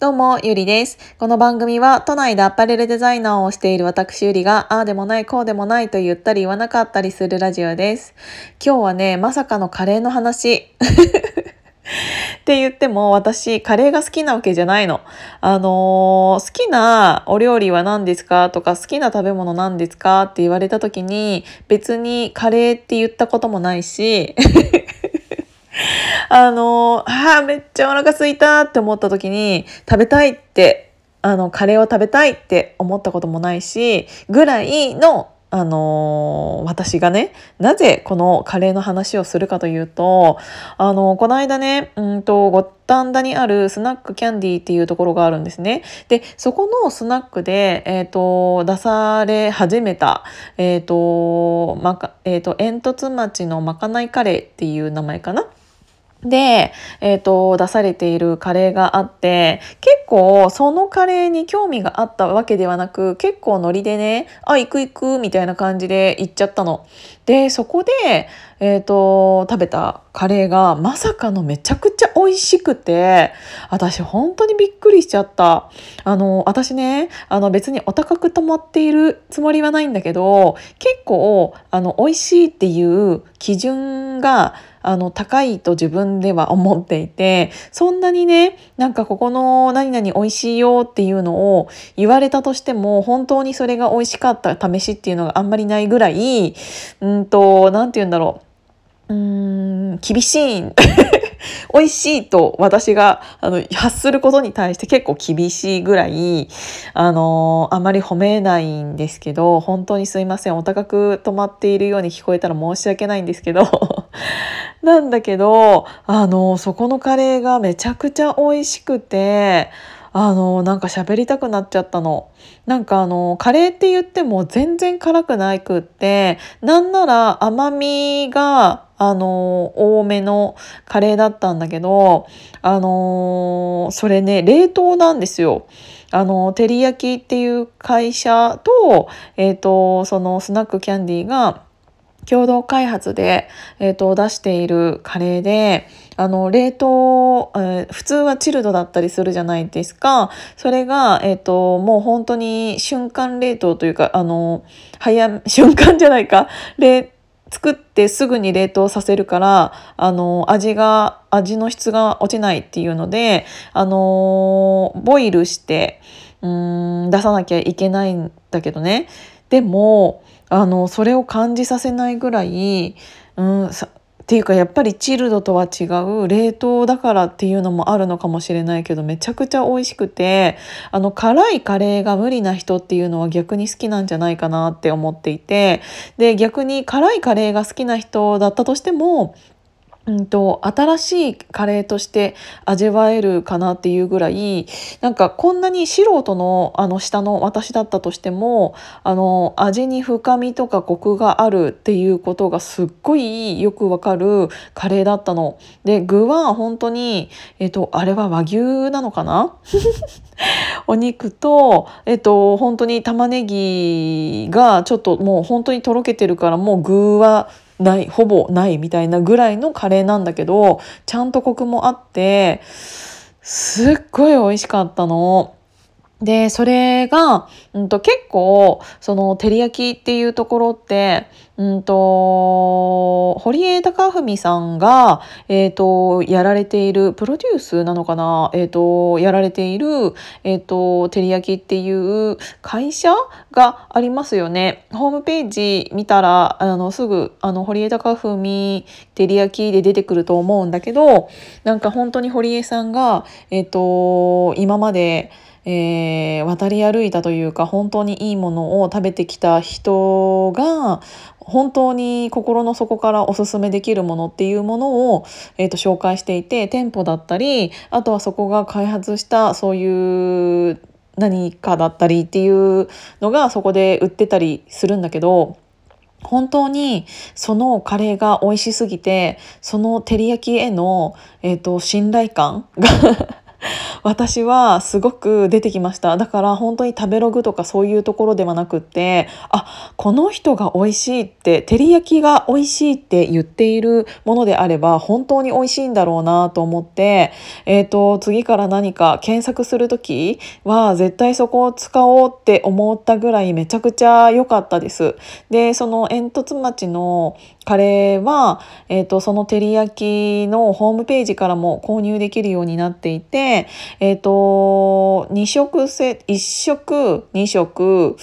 どうも、ゆりです。この番組は都内でアパレルデザイナーをしている私ゆりが、ああでもない、こうでもないと言ったり言わなかったりするラジオです。今日はね、まさかのカレーの話。って言っても私カレーが好きなわけじゃないの。あのー、好きなお料理は何ですか？とか好きな食べ物何ですか？って言われた時に別にカレーって言ったこともないし あの、ああ、めっちゃお腹すいたって思った時に、食べたいって、あの、カレーを食べたいって思ったこともないし、ぐらいの、あの、私がね、なぜこのカレーの話をするかというと、あの、この間ね、うんと、五反田にあるスナックキャンディーっていうところがあるんですね。で、そこのスナックで、えっ、ー、と、出され始めた、えっ、と、まか、えっ、と、煙突町のまかないカレーっていう名前かな。で、えっ、ー、と、出されているカレーがあって、結構そのカレーに興味があったわけではなく、結構ノリでね、あ、行く行くみたいな感じで行っちゃったの。で、そこで、えっ、ー、と、食べたカレーがまさかのめちゃくちゃ美味しくて、私本当にびっくりしちゃった。あの、私ね、あの別にお高く泊まっているつもりはないんだけど、結構、あの、美味しいっていう基準が、あの高いと自分では思っていてそんなにねなんかここの何々美味しいよっていうのを言われたとしても本当にそれが美味しかった試しっていうのがあんまりないぐらいうんと何て言うんだろう。うーん厳しい美味しいと私があの発することに対して結構厳しいぐらいあのあまり褒めないんですけど本当にすいませんお高く止まっているように聞こえたら申し訳ないんですけど なんだけどあのそこのカレーがめちゃくちゃ美味しくてあのなんか喋りたくなっちゃったの。なんかあのカレーって言っても全然辛くないくってなんなら甘みがあの多めのカレーだったんだけどあのそれね冷凍なんですよ。あの照り焼きっていう会社と,、えーとそのスナックキャンディーが共同開発で、えーと、出しているカレーであの冷凍、えー、普通はチルドだったりするじゃないですかそれが、えーと、もう本当に瞬間冷凍というかあの早 瞬間じゃないか冷作ってすぐに冷凍させるからあの味が味の質が落ちないっていうのであのボイルしてうん出さなきゃいけないんだけどね。でもあのそれを感じさせないぐらい、うん、っていうかやっぱりチルドとは違う冷凍だからっていうのもあるのかもしれないけどめちゃくちゃ美味しくてあの辛いカレーが無理な人っていうのは逆に好きなんじゃないかなって思っていてで逆に辛いカレーが好きな人だったとしてもうんと、新しいカレーとして味わえるかなっていうぐらいなんかこんなに素人のあの下の私だったとしてもあの味に深みとかコクがあるっていうことがすっごいよくわかるカレーだったの。で具は本当に、えっと、あれは和牛なのかな？お肉と、えっと、本当に玉ねぎがちょっともう本当にとろけてるからもう具はないほぼないみたいなぐらいのカレーなんだけどちゃんとコクもあってすっごい美味しかったの。で、それが、うんと、結構、その、照り焼きっていうところって、うんと、堀江貴文さんが、えっ、ー、と、やられている、プロデュースなのかな？えっ、ー、と、やられている、えっ、ー、と、照り焼きっていう会社がありますよね。ホームページ見たら、あの、すぐ、あの、堀江貴文照り焼きで出てくると思うんだけど、なんか本当に堀江さんが、えっ、と、今まで、えー、渡り歩いたというか本当にいいものを食べてきた人が本当に心の底からおすすめできるものっていうものを、えーと、紹介していて店舗だったりあとはそこが開発したそういう何かだったりっていうのがそこで売ってたりするんだけど本当にそのカレーが美味しすぎてその照り焼きへの、えーと信頼感が 私はすごく出てきましただから本当に食べログとかそういうところではなくってあこの人が美味しいって照り焼きが美味しいって言っているものであれば本当に美味しいんだろうなと思って、えーと、次から何か検索する時は絶対そこを使おうって思ったぐらいめちゃくちゃ良かったです。でその煙突町のカレーは、えーと、その照り焼きのホームページからも購入できるようになっていて、えーと、2食セ1食2食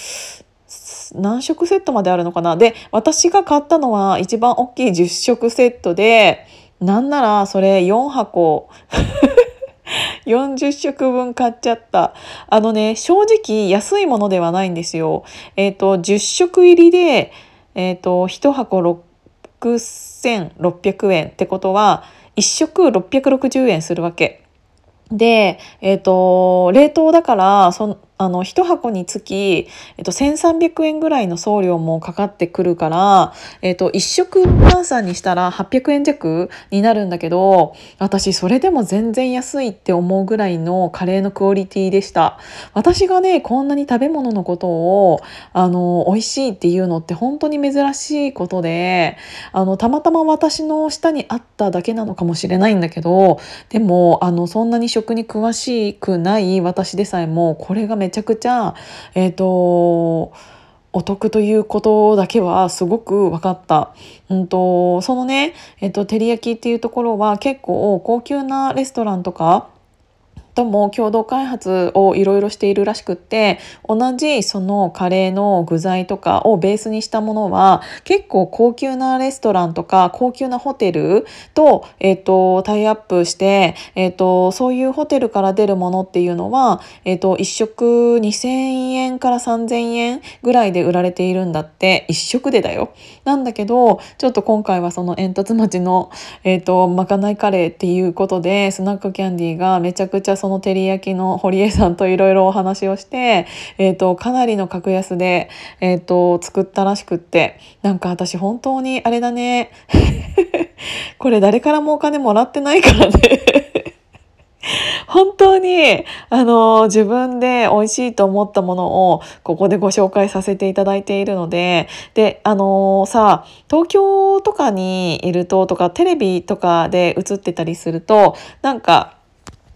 何食セットまであるのかな？で私が買ったのは一番大きい10食セットでなんならそれ4箱 40食分買っちゃった。あのね、正直安いものではないんですよ。えっ、ー、と、10食入りで、えっ、ー、と、1箱6600円ってことは、1食660円するわけ。で、えっ、ー、と、冷凍だから、そあの1箱につき、えっと、1300円ぐらいの送料もかかってくるから、えっと、1食換算にしたら800円弱になるんだけど私それでも全然安いって思うぐらいのカレーのクオリティでした。私がねこんなに食べ物のことをあの美味しいっていうのって本当に珍しいことであのたまたま私の下にあっただけなのかもしれないんだけどでもあのそんなに食に詳しくない私でさえもこれがめちゃくちゃえっ、ー、とお得ということだけはすごく分かった。うんと、そのね、えっと、照り焼きっていうところは結構高級なレストランとかとも共同開発をいろいろしているらしくって同じそのカレーの具材とかをベースにしたものは結構高級なレストランとか高級なホテルと,、えーと、タイアップして、えーと、そういうホテルから出るものっていうのは、えーと、1食2,000円から3,000円ぐらいで売られているんだって1食でだよ。なんだけどちょっと今回はその煙突町の、えー、とまかないカレーっていうことでスナックキャンディーがめちゃくちゃその照り焼きの堀江さんといろいろお話をして、えーと、かなりの格安で、えーと、作ったらしくってなんか私本当にあれだね。これ誰からもお金もらってないからね。本当に、あの、自分で美味しいと思ったものをここでご紹介させていただいているので、で、あのさ、東京とかにいるととかテレビとかで映ってたりすると、なんか、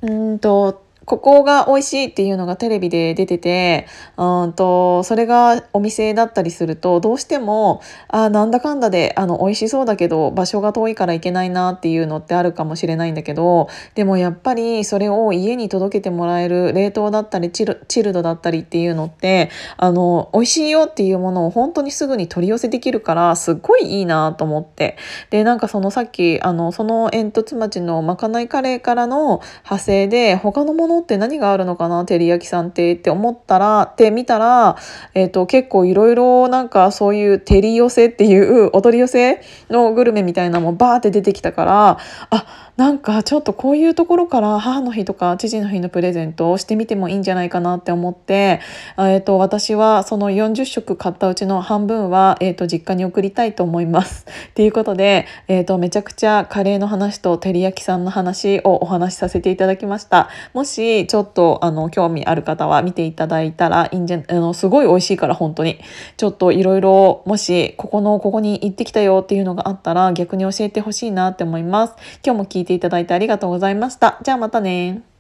うんとここが美味しいっていうのがテレビで出ててうんとそれがお店だったりするとどうしてもあなんだかんだであの美味しそうだけど場所が遠いから行けないなっていうのってあるかもしれないんだけどでもやっぱりそれを家に届けてもらえる冷凍だったりチルチルドだったりっていうのってあの美味しいよっていうものを本当にすぐに取り寄せできるからすっごいいいなと思って。でなんかそのさっきあのその煙突町のまかないカレーからの派生で他のもののって何があるのかな照り焼きさんってって思ったらって見たら、えーと、結構いろいろなんかそういう照り寄せっていうお取り寄せのグルメみたいなのもバーって出てきたからあなんかちょっとこういうところから母の日とか父の日のプレゼントをしてみてもいいんじゃないかなって思って、えーと、私はその40食買ったうちの半分は、えーと、実家に送りたいと思います。っていうことで、えーと、めちゃくちゃカレーの話と照り焼きさんの話をお話しさせていただきました。もしちょっとあの興味ある方は見ていただいたらいいんじゃあのすごい美味しいから本当にちょっといろいろもしここのここに行ってきたよっていうのがあったら逆に教えてほしいなって思います。今日も聞いていただいてありがとうございました。じゃあまたね